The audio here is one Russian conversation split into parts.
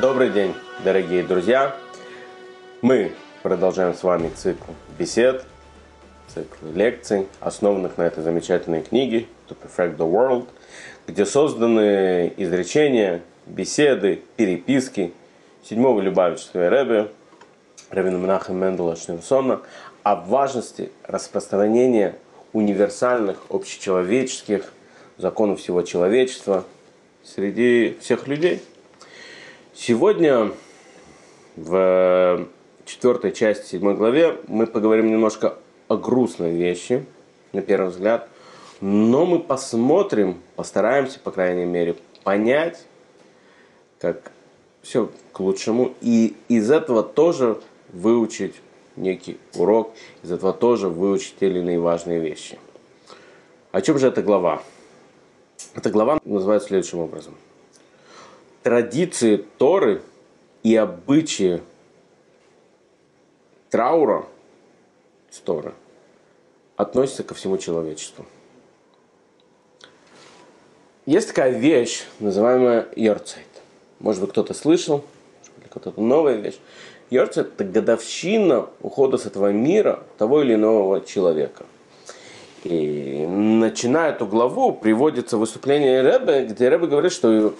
Добрый день, дорогие друзья! Мы продолжаем с вами цикл бесед, цикл лекций, основанных на этой замечательной книге «To Perfect the World», где созданы изречения, беседы, переписки седьмого Любавичского Рэбе, Равина Менаха Мендела Шнерсона, о важности распространения универсальных общечеловеческих законов всего человечества среди всех людей. Сегодня в четвертой части седьмой главе мы поговорим немножко о грустной вещи, на первый взгляд, но мы посмотрим, постараемся, по крайней мере, понять, как все к лучшему, и из этого тоже выучить некий урок, из этого тоже выучить те или иные важные вещи. О чем же эта глава? Эта глава называется следующим образом. Традиции Торы и обычаи траура с Торы относятся ко всему человечеству. Есть такая вещь, называемая Йорцайт. Может быть, кто-то слышал, кто-то новая вещь. Йорцайт – это годовщина ухода с этого мира того или иного человека. И начиная эту главу, приводится выступление Рэбе, где Рэбе говорит, что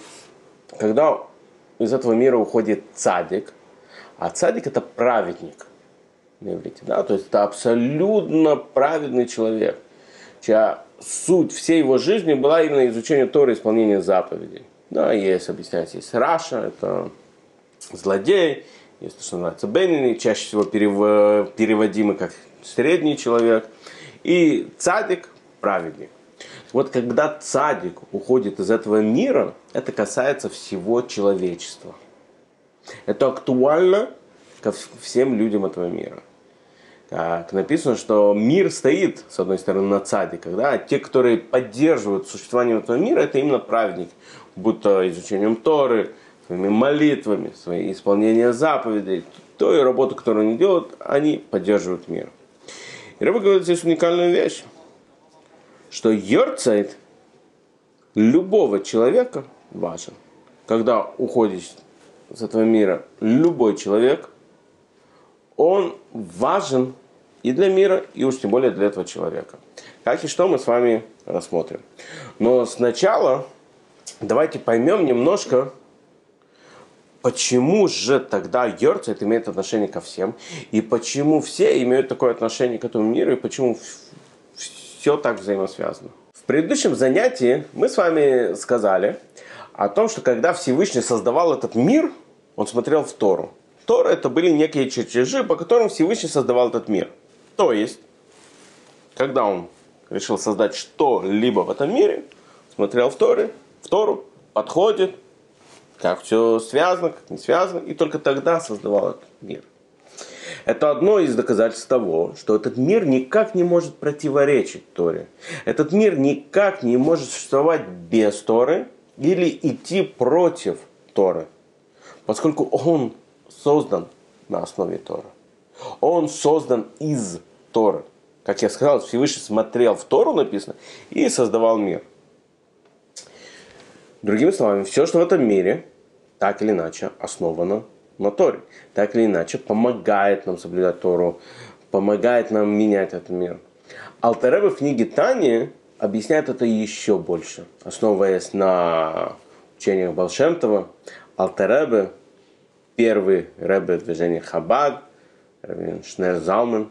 когда из этого мира уходит цадик, а цадик это праведник на иврите, да, то есть это абсолютно праведный человек, чья суть всей его жизни была именно изучение Торы исполнение заповедей. Да, есть, объясняется, есть Раша, это злодей, есть то, что называется Бенини, чаще всего переводимый как средний человек, и цадик – праведник. Вот когда цадик уходит из этого мира, это касается всего человечества. Это актуально ко всем людям этого мира. Как написано, что мир стоит, с одной стороны, на цадиках, да, а те, которые поддерживают существование этого мира, это именно праведники, будто изучением Торы, своими молитвами, своим исполнением заповедей, той работу, которую они делают, они поддерживают мир. И Рэба говорит здесь уникальную вещь, что Йорцайт любого человека важен. Когда уходит с этого мира любой человек, он важен и для мира, и уж тем более для этого человека. Как и что мы с вами рассмотрим. Но сначала давайте поймем немножко, почему же тогда Йорцайт имеет отношение ко всем, и почему все имеют такое отношение к этому миру, и почему все так взаимосвязано. В предыдущем занятии мы с вами сказали о том, что когда Всевышний создавал этот мир, он смотрел в Тору. Тора это были некие чертежи, по которым Всевышний создавал этот мир. То есть, когда он решил создать что-либо в этом мире, смотрел в, Торе, в Тору, подходит, как все связано, как не связано, и только тогда создавал этот мир. Это одно из доказательств того, что этот мир никак не может противоречить Торе. Этот мир никак не может существовать без Торы или идти против Торы, поскольку он создан на основе Торы. Он создан из Торы. Как я сказал, Всевышний смотрел в Тору, написано, и создавал мир. Другими словами, все, что в этом мире, так или иначе основано на Торе. Так или иначе помогает нам соблюдать Тору, помогает нам менять этот мир. Алтаребе в книге Тани объясняет это еще больше, основываясь на учениях Балшемтова. Алтаребе, первый ребе движения Хабад, Шнер Залмен,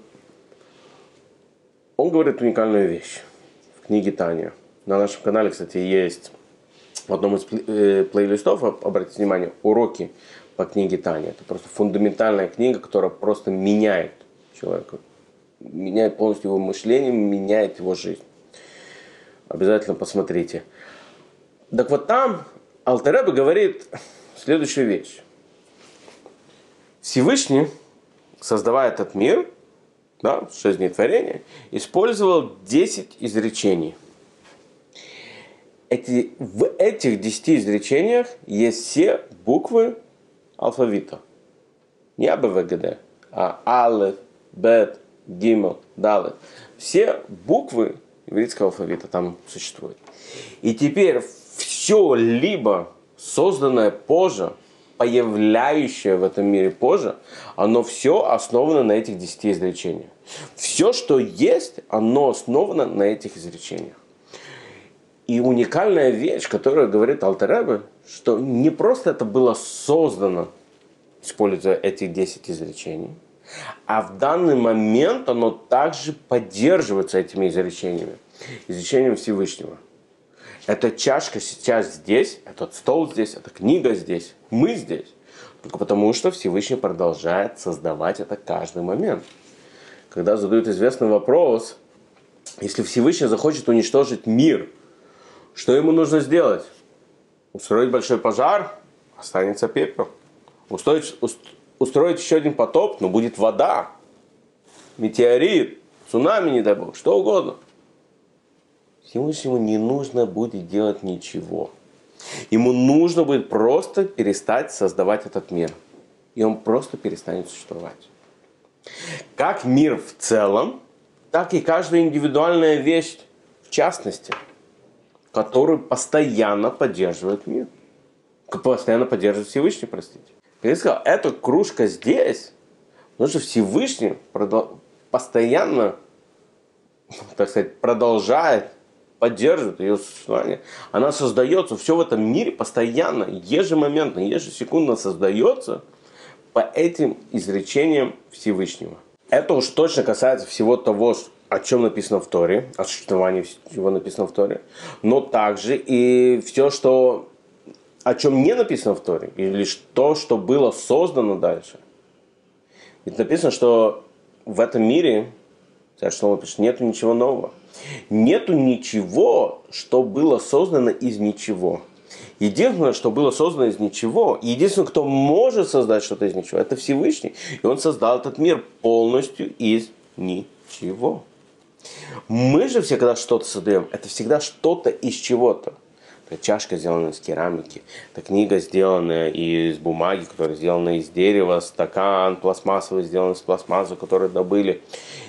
он говорит уникальную вещь в книге Таня. На нашем канале, кстати, есть в одном из э, плейлистов, обратите внимание, уроки по книге Таня. Это просто фундаментальная книга, которая просто меняет человека. Меняет полностью его мышление, меняет его жизнь. Обязательно посмотрите. Так вот там Алтереба говорит следующую вещь. Всевышний, создавая этот мир, да, шесть дней творения, использовал 10 изречений. Эти, в этих 10 изречениях есть все буквы алфавита. Не АБВГД, а Алеф, Бет, Гимел, Далет. Все буквы еврейского алфавита там существуют. И теперь все либо созданное позже, появляющее в этом мире позже, оно все основано на этих десяти изречениях. Все, что есть, оно основано на этих изречениях. И уникальная вещь, которую говорит Алтеребе, что не просто это было создано, используя эти 10 изречений, а в данный момент оно также поддерживается этими изречениями, изречением Всевышнего. Эта чашка сейчас здесь, этот стол здесь, эта книга здесь, мы здесь. Только потому, что Всевышний продолжает создавать это каждый момент. Когда задают известный вопрос, если Всевышний захочет уничтожить мир – что ему нужно сделать? Устроить большой пожар, останется пепел. Устроить, устроить еще один потоп, но будет вода, метеорит, цунами, не дай бог, что угодно. Всевышнему не нужно будет делать ничего. Ему нужно будет просто перестать создавать этот мир. И он просто перестанет существовать. Как мир в целом, так и каждая индивидуальная вещь в частности – который постоянно поддерживает мир. Постоянно поддерживает Всевышний, простите. Я сказал, эта кружка здесь, потому что Всевышний постоянно, так сказать, продолжает поддерживает ее существование. Она создается, все в этом мире постоянно, ежемоментно, ежесекундно создается по этим изречениям Всевышнего. Это уж точно касается всего того, о чем написано в Торе, о существовании чего написано в Торе, но также и все, что о чем не написано в Торе, или то, что было создано дальше. Ведь написано, что в этом мире, что пишет, нету ничего нового. Нету ничего, что было создано из ничего. Единственное, что было создано из ничего, единственное, кто может создать что-то из ничего, это Всевышний. И он создал этот мир полностью из ничего. Мы же все, когда что-то создаем, это всегда что-то из чего-то. Это чашка сделана из керамики, это книга сделанная из бумаги, которая сделана из дерева, стакан пластмассовый сделан из пластмассы, который добыли.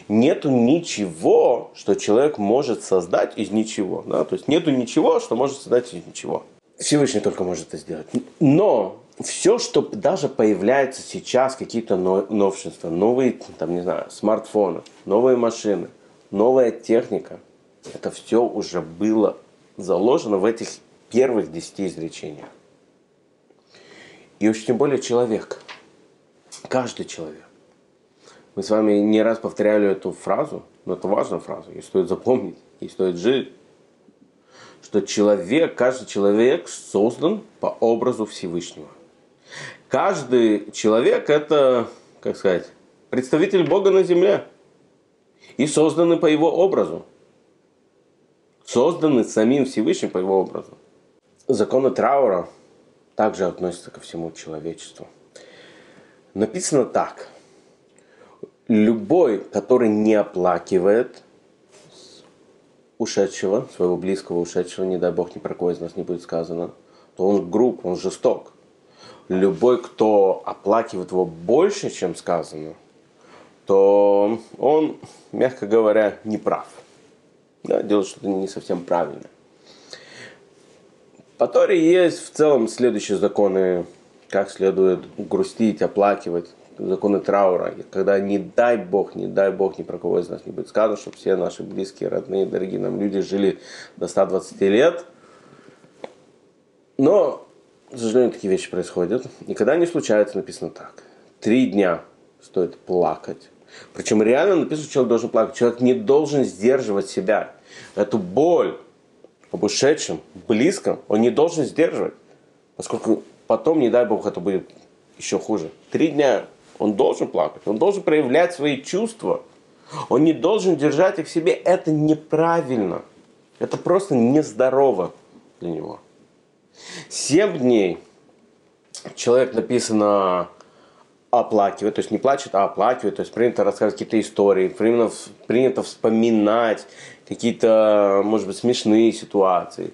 Нету ничего, что человек может создать из ничего. Да? То есть нету ничего, что может создать из ничего. Всевышний только может это сделать. Но все, что даже появляется сейчас, какие-то новшества, новые, там, не знаю, смартфоны, новые машины – новая техника. Это все уже было заложено в этих первых десяти изречениях. И уж тем более человек. Каждый человек. Мы с вами не раз повторяли эту фразу, но это важная фраза, ее стоит запомнить, и стоит жить. Что человек, каждый человек создан по образу Всевышнего. Каждый человек это, как сказать, представитель Бога на земле и созданы по его образу. Созданы самим Всевышним по его образу. Законы траура также относятся ко всему человечеству. Написано так. Любой, который не оплакивает ушедшего, своего близкого ушедшего, не дай бог, ни про кого из нас не будет сказано, то он груб, он жесток. Любой, кто оплакивает его больше, чем сказано, то он, мягко говоря, не прав. Да, делает что-то не совсем правильно. По Торе есть в целом следующие законы, как следует грустить, оплакивать, законы траура. Когда не дай Бог, не дай Бог, ни про кого из нас не будет сказано, чтобы все наши близкие, родные, дорогие нам люди жили до 120 лет. Но, к сожалению, такие вещи происходят. И когда они случаются, написано так. Три дня стоит плакать причем реально написано, что человек должен плакать. Человек не должен сдерживать себя. Эту боль об ушедшем, близком, он не должен сдерживать. Поскольку потом, не дай бог, это будет еще хуже. Три дня он должен плакать, он должен проявлять свои чувства. Он не должен держать их в себе. Это неправильно. Это просто нездорово для него. Семь дней человек написано оплакивает, то есть не плачет, а оплакивает, то есть принято рассказывать какие-то истории, принято, принято вспоминать какие-то, может быть, смешные ситуации.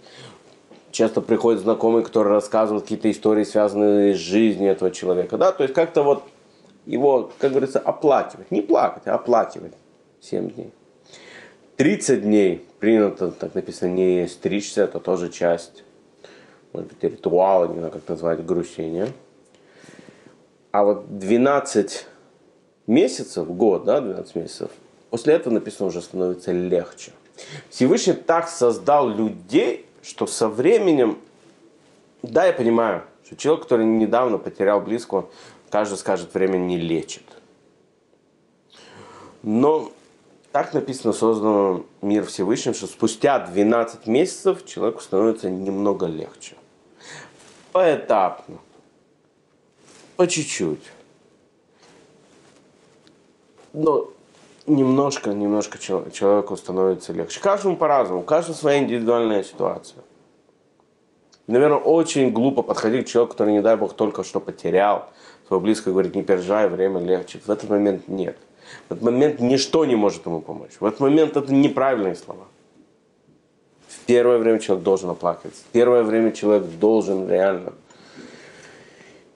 Часто приходят знакомые, которые рассказывают какие-то истории, связанные с жизнью этого человека, да, то есть как-то вот его, как говорится, оплакивать, не плакать, а оплакивать 7 дней. 30 дней принято, так написано, не стричься, это тоже часть, может быть, ритуала, не знаю, как назвать, грущения. А вот 12 месяцев, год, да, 12 месяцев, после этого написано уже становится легче. Всевышний так создал людей, что со временем, да, я понимаю, что человек, который недавно потерял близкого, каждый скажет, время не лечит. Но так написано, создан мир Всевышним, что спустя 12 месяцев человеку становится немного легче. Поэтапно. По чуть-чуть. Но немножко, немножко человеку становится легче. Каждому по-разному, у каждого своя индивидуальная ситуация. Наверное, очень глупо подходить к человеку, который, не дай бог, только что потерял своего близкого, говорит, не переживай, время легче. В этот момент нет. В этот момент ничто не может ему помочь. В этот момент это неправильные слова. В первое время человек должен оплакиваться. В первое время человек должен реально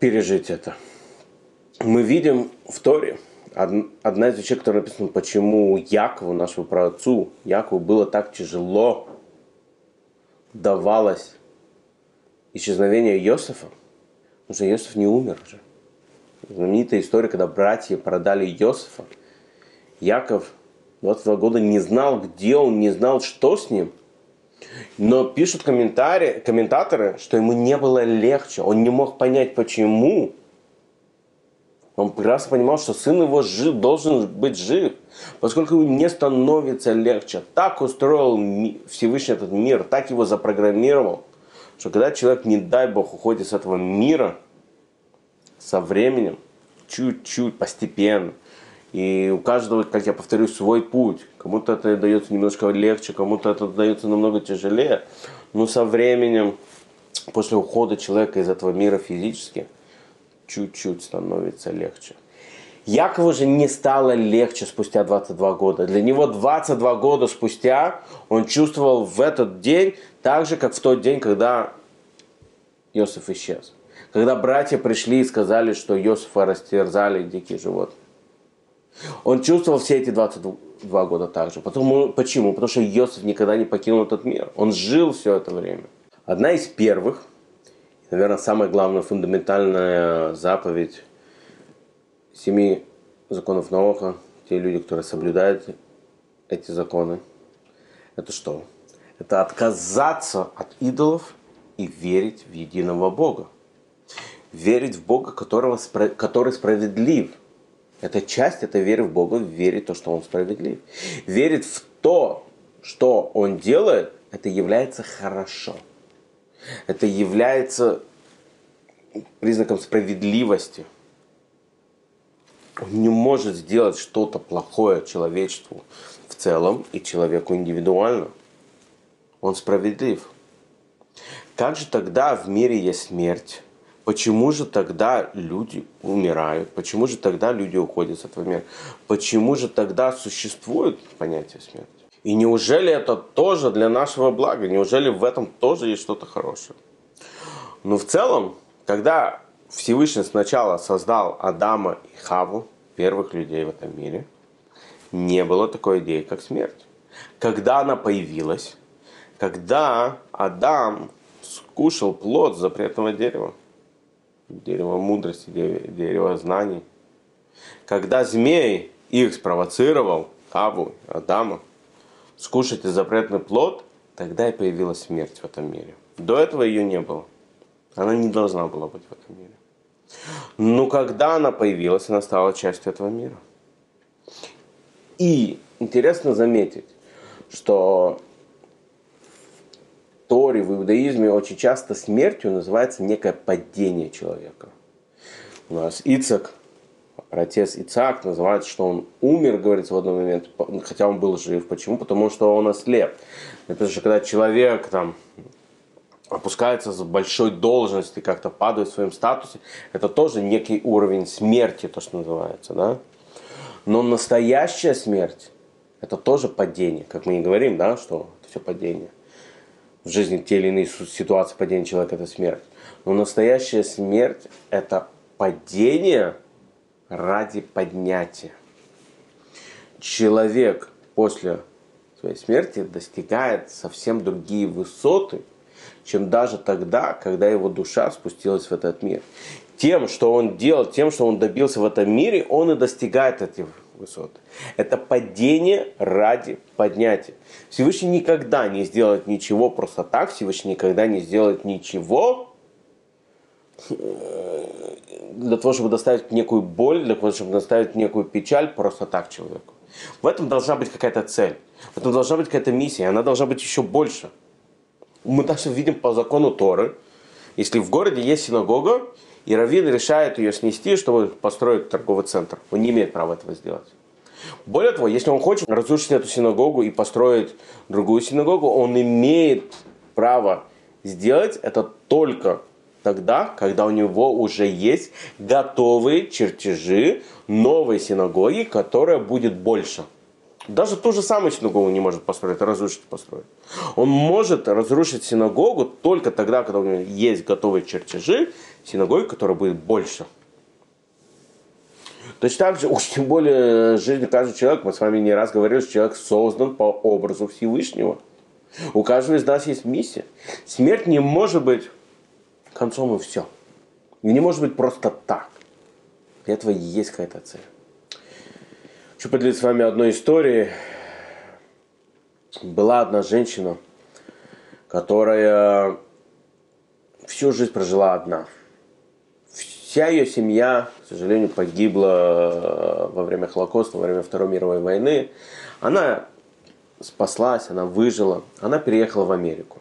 пережить это. Мы видим в Торе, одна из вещей, которая написана, почему Якову, нашему праотцу, Якову было так тяжело давалось исчезновение Иосифа, потому что Иосиф не умер уже. Знаменитая история, когда братья продали Иосифа – Яков 22 года не знал, где он, не знал, что с ним. Но пишут комментарии, комментаторы, что ему не было легче. Он не мог понять, почему. Он прекрасно понимал, что сын его жив, должен быть жив, поскольку ему не становится легче. Так устроил Всевышний этот мир, так его запрограммировал, что когда человек, не дай Бог, уходит с этого мира, со временем, чуть-чуть, постепенно, и у каждого, как я повторюсь, свой путь. Кому-то это дается немножко легче, кому-то это дается намного тяжелее. Но со временем, после ухода человека из этого мира физически, чуть-чуть становится легче. Якову же не стало легче спустя 22 года. Для него 22 года спустя он чувствовал в этот день так же, как в тот день, когда Иосиф исчез. Когда братья пришли и сказали, что Иосифа растерзали дикие животные. Он чувствовал все эти 22 года также. Потому, почему? Потому что Иосиф никогда не покинул этот мир. Он жил все это время. Одна из первых, наверное, самая главная фундаментальная заповедь семи законов наука, те люди, которые соблюдают эти законы, это что? Это отказаться от идолов и верить в единого Бога. Верить в Бога, которого, который справедлив – это часть, это веры в Бога, верит в то, что Он справедлив. Верит в то, что Он делает, это является хорошо. Это является признаком справедливости. Он не может сделать что-то плохое человечеству в целом и человеку индивидуально. Он справедлив. Как же тогда в мире есть смерть? Почему же тогда люди умирают? Почему же тогда люди уходят с этого мира? Почему же тогда существует понятие смерти? И неужели это тоже для нашего блага? Неужели в этом тоже есть что-то хорошее? Но в целом, когда Всевышний сначала создал Адама и Хаву, первых людей в этом мире, не было такой идеи, как смерть. Когда она появилась, когда Адам скушал плод запретного дерева, дерево мудрости, дерево знаний. Когда змей их спровоцировал, Хаву, Адама, скушать запретный плод, тогда и появилась смерть в этом мире. До этого ее не было. Она не должна была быть в этом мире. Но когда она появилась, она стала частью этого мира. И интересно заметить, что Торе, в иудаизме очень часто смертью называется некое падение человека. У нас Ицак, отец Ицак, называется, что он умер, говорится в один момент, хотя он был жив. Почему? Потому что он ослеп. Это же когда человек там опускается с большой должности, как-то падает в своем статусе, это тоже некий уровень смерти, то, что называется, да? Но настоящая смерть, это тоже падение, как мы и говорим, да, что это все падение в жизни те или иные ситуации падения человека – это смерть. Но настоящая смерть – это падение ради поднятия. Человек после своей смерти достигает совсем другие высоты чем даже тогда, когда его душа спустилась в этот мир. Тем, что он делал, тем, что он добился в этом мире, он и достигает этих высот. Это падение ради поднятия. Всевышний никогда не сделает ничего просто так, Всевышний никогда не сделает ничего э, для того, чтобы доставить некую боль, для того, чтобы доставить некую печаль просто так человеку. В этом должна быть какая-то цель, в этом должна быть какая-то миссия, она должна быть еще больше. Мы даже видим по закону Торы, если в городе есть синагога, и Равин решает ее снести, чтобы построить торговый центр. Он не имеет права этого сделать. Более того, если он хочет разрушить эту синагогу и построить другую синагогу, он имеет право сделать это только тогда, когда у него уже есть готовые чертежи новой синагоги, которая будет больше. Даже ту же самую синагогу не может построить, разрушить построить. Он может разрушить синагогу только тогда, когда у него есть готовые чертежи синагоги, которая будет больше. Точно так же, уж тем более жизнь каждого человека, мы с вами не раз говорили, что человек создан по образу Всевышнего. У каждого из нас есть миссия. Смерть не может быть концом и все. Не может быть просто так. Для этого есть какая-то цель. Хочу поделиться с вами одной историей. Была одна женщина, которая всю жизнь прожила одна – Вся ее семья, к сожалению, погибла э, во время Холокоста, во время Второй мировой войны. Она спаслась, она выжила, она переехала в Америку.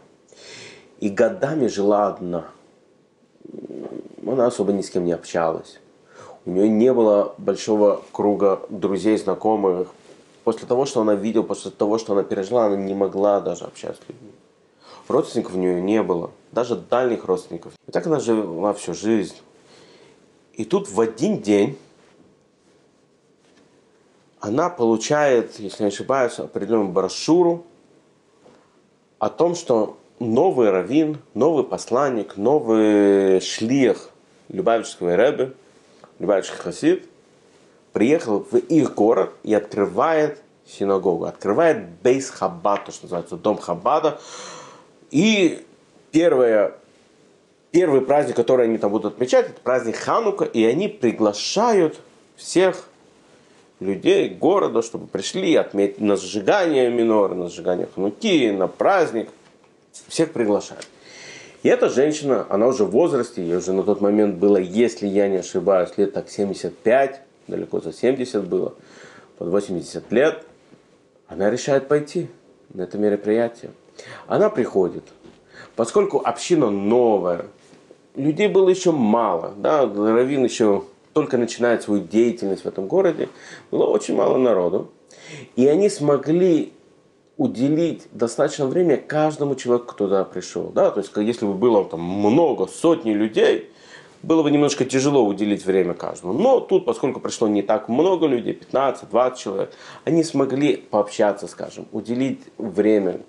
И годами жила одна. Она особо ни с кем не общалась. У нее не было большого круга друзей, знакомых. После того, что она видела, после того, что она пережила, она не могла даже общаться с людьми. Родственников у нее не было, даже дальних родственников. И так она жила всю жизнь. И тут в один день она получает, если не ошибаюсь, определенную брошюру о том, что новый раввин, новый посланник, новый шлих Любавичского Рэбе, Любавичский Хасид, приехал в их город и открывает синагогу, открывает бейс Хаббат, то, что называется дом Хаббада. И первое первый праздник, который они там будут отмечать, это праздник Ханука, и они приглашают всех людей города, чтобы пришли отметить на сжигание минора, на сжигание Хануки, на праздник. Всех приглашают. И эта женщина, она уже в возрасте, ей уже на тот момент было, если я не ошибаюсь, лет так 75, далеко за 70 было, под 80 лет, она решает пойти на это мероприятие. Она приходит, поскольку община новая, людей было еще мало. Да? Равин еще только начинает свою деятельность в этом городе. Было очень мало народу. И они смогли уделить достаточно время каждому человеку, кто туда пришел. Да? То есть, если бы было там много, сотни людей, было бы немножко тяжело уделить время каждому. Но тут, поскольку пришло не так много людей, 15-20 человек, они смогли пообщаться, скажем, уделить время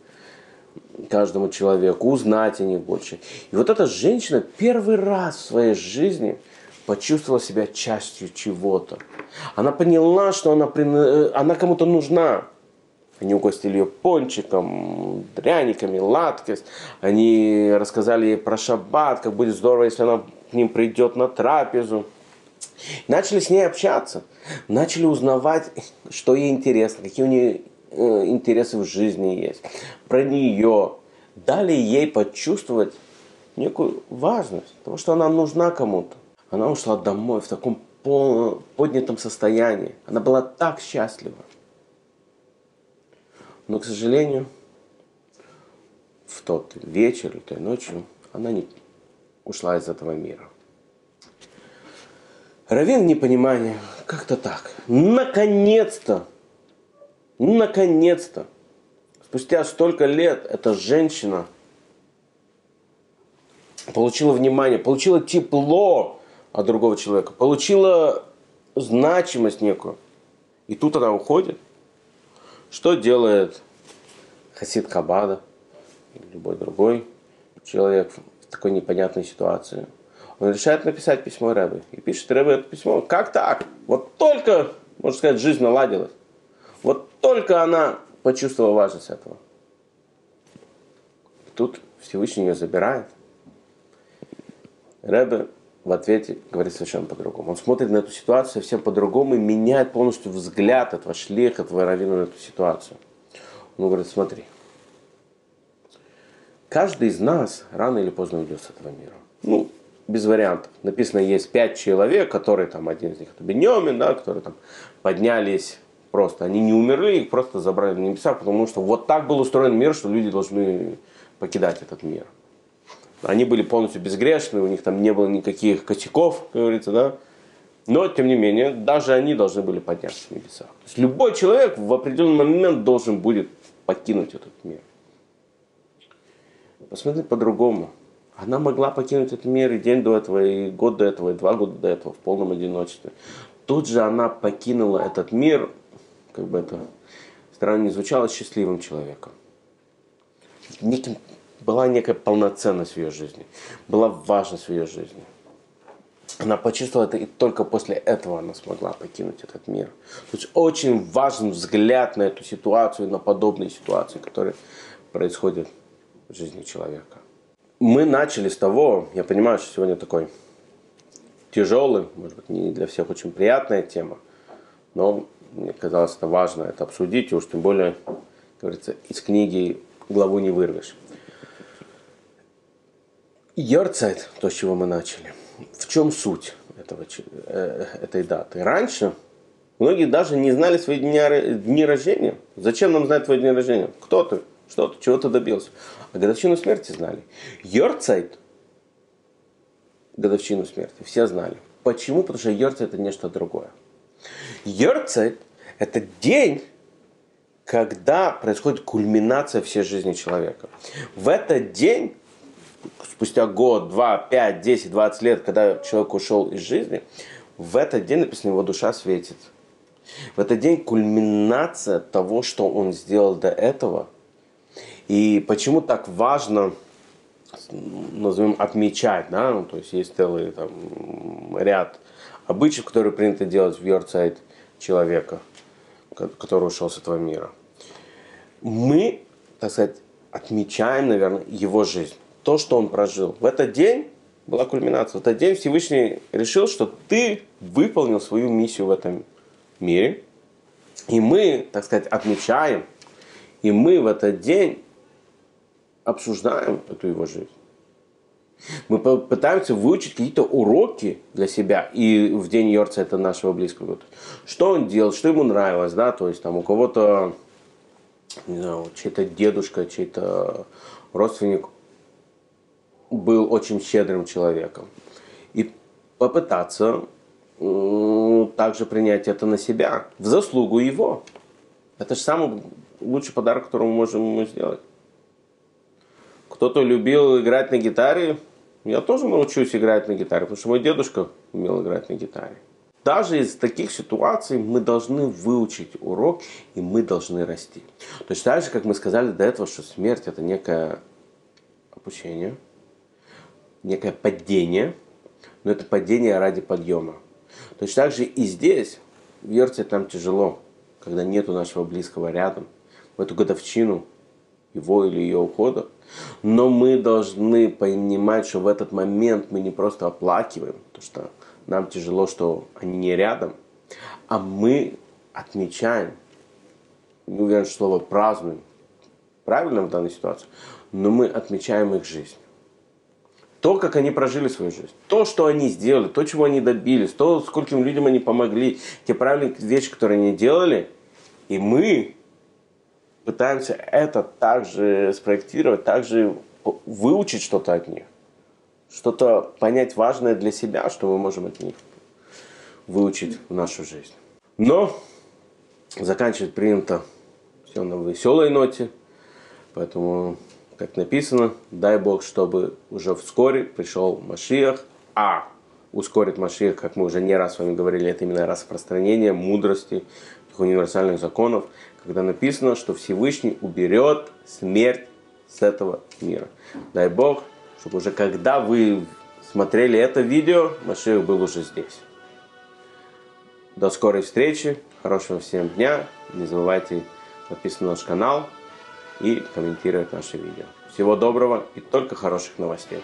каждому человеку, узнать о них больше. И вот эта женщина первый раз в своей жизни почувствовала себя частью чего-то. Она поняла, что она, она кому-то нужна. Они угостили ее пончиком, дряниками, латкость. Они рассказали ей про шаббат, как будет здорово, если она к ним придет на трапезу. Начали с ней общаться. Начали узнавать, что ей интересно, какие у нее интересы в жизни есть, про нее. Дали ей почувствовать некую важность, потому что она нужна кому-то. Она ушла домой в таком поднятом состоянии. Она была так счастлива. Но, к сожалению, в тот вечер или той ночью она не ушла из этого мира. Равин непонимание, как-то так. Наконец-то ну, наконец-то, спустя столько лет, эта женщина получила внимание, получила тепло от другого человека, получила значимость некую. И тут она уходит. Что делает Хасид Кабада любой другой человек в такой непонятной ситуации? Он решает написать письмо Рэбе. И пишет Рэбе это письмо. Как так? Вот только, можно сказать, жизнь наладилась. Вот только она почувствовала важность этого. Тут Всевышний ее забирает. Рэбе в ответе говорит совершенно по-другому. Он смотрит на эту ситуацию совсем по-другому и меняет полностью взгляд этого шлеха, этого равина на эту ситуацию. Он говорит, смотри, каждый из нас рано или поздно уйдет с этого мира. Ну, без вариантов. Написано, есть пять человек, которые там, один из них это Беньомин, да, которые там поднялись просто. Они не умерли, их просто забрали на небеса, потому что вот так был устроен мир, что люди должны покидать этот мир. Они были полностью безгрешны, у них там не было никаких косяков, как говорится, да. Но, тем не менее, даже они должны были подняться в небеса. То есть любой человек в определенный момент должен будет покинуть этот мир. Посмотри по-другому. Она могла покинуть этот мир и день до этого, и год до этого, и два года до этого в полном одиночестве. Тут же она покинула этот мир, как бы это странно не звучало, счастливым человеком. Неким была некая полноценность в ее жизни, была важность в ее жизни. Она почувствовала это, и только после этого она смогла покинуть этот мир. То есть очень важен взгляд на эту ситуацию, на подобные ситуации, которые происходят в жизни человека. Мы начали с того, я понимаю, что сегодня такой тяжелый, может быть, не для всех очень приятная тема, но мне казалось, это важно это обсудить, и уж тем более, как говорится, из книги главу не вырвешь. Йорцайт, то, с чего мы начали. В чем суть этого, э, этой даты? Раньше многие даже не знали свои дни, дни рождения. Зачем нам знать твои дни рождения? Кто ты? Что ты? Чего ты добился? А годовщину смерти знали. Йорцайт, годовщину смерти, все знали. Почему? Потому что Йорцайт это нечто другое. Йорцайт это день, когда происходит кульминация всей жизни человека. В этот день спустя год, два, пять, десять, двадцать лет, когда человек ушел из жизни, в этот день написано, его душа светит. В этот день кульминация того, что он сделал до этого. И почему так важно, назовем, отмечать, да, ну, то есть есть целый там, ряд обычаев, которые принято делать в Йорцайт человека, который ушел с этого мира. Мы, так сказать, отмечаем, наверное, его жизнь то, что он прожил. В этот день была кульминация. В этот день Всевышний решил, что ты выполнил свою миссию в этом мире. И мы, так сказать, отмечаем, и мы в этот день обсуждаем эту его жизнь. Мы пытаемся выучить какие-то уроки для себя. И в день Йорца это нашего близкого. Что он делал, что ему нравилось, да, то есть там у кого-то, не знаю, чей-то дедушка, чей-то родственник был очень щедрым человеком. И попытаться также принять это на себя, в заслугу его. Это же самый лучший подарок, который мы можем ему сделать. Кто-то любил играть на гитаре, я тоже научусь играть на гитаре, потому что мой дедушка умел играть на гитаре. Даже из таких ситуаций мы должны выучить урок, и мы должны расти. То есть так же, как мы сказали до этого, что смерть это некое обучение – некое падение, но это падение ради подъема. Точно так же и здесь, в Йорте там тяжело, когда нету нашего близкого рядом, в эту годовщину его или ее ухода. Но мы должны понимать, что в этот момент мы не просто оплакиваем, то что нам тяжело, что они не рядом, а мы отмечаем, не уверен, что слово празднуем, правильно в данной ситуации, но мы отмечаем их жизнь. То, как они прожили свою жизнь, то, что они сделали, то, чего они добились, то, скольким людям они помогли, те правильные вещи, которые они делали, и мы пытаемся это также спроектировать, также выучить что-то от них, что-то понять важное для себя, что мы можем от них выучить в нашу жизнь. Но заканчивать принято все на веселой ноте, поэтому как написано, дай Бог, чтобы уже вскоре пришел Машиах, а ускорит Машиах, как мы уже не раз с вами говорили, это именно распространение мудрости, универсальных законов, когда написано, что Всевышний уберет смерть с этого мира. Дай Бог, чтобы уже когда вы смотрели это видео, Машиах был уже здесь. До скорой встречи, хорошего всем дня, не забывайте подписываться на наш канал, и комментировать наши видео. Всего доброго и только хороших новостей.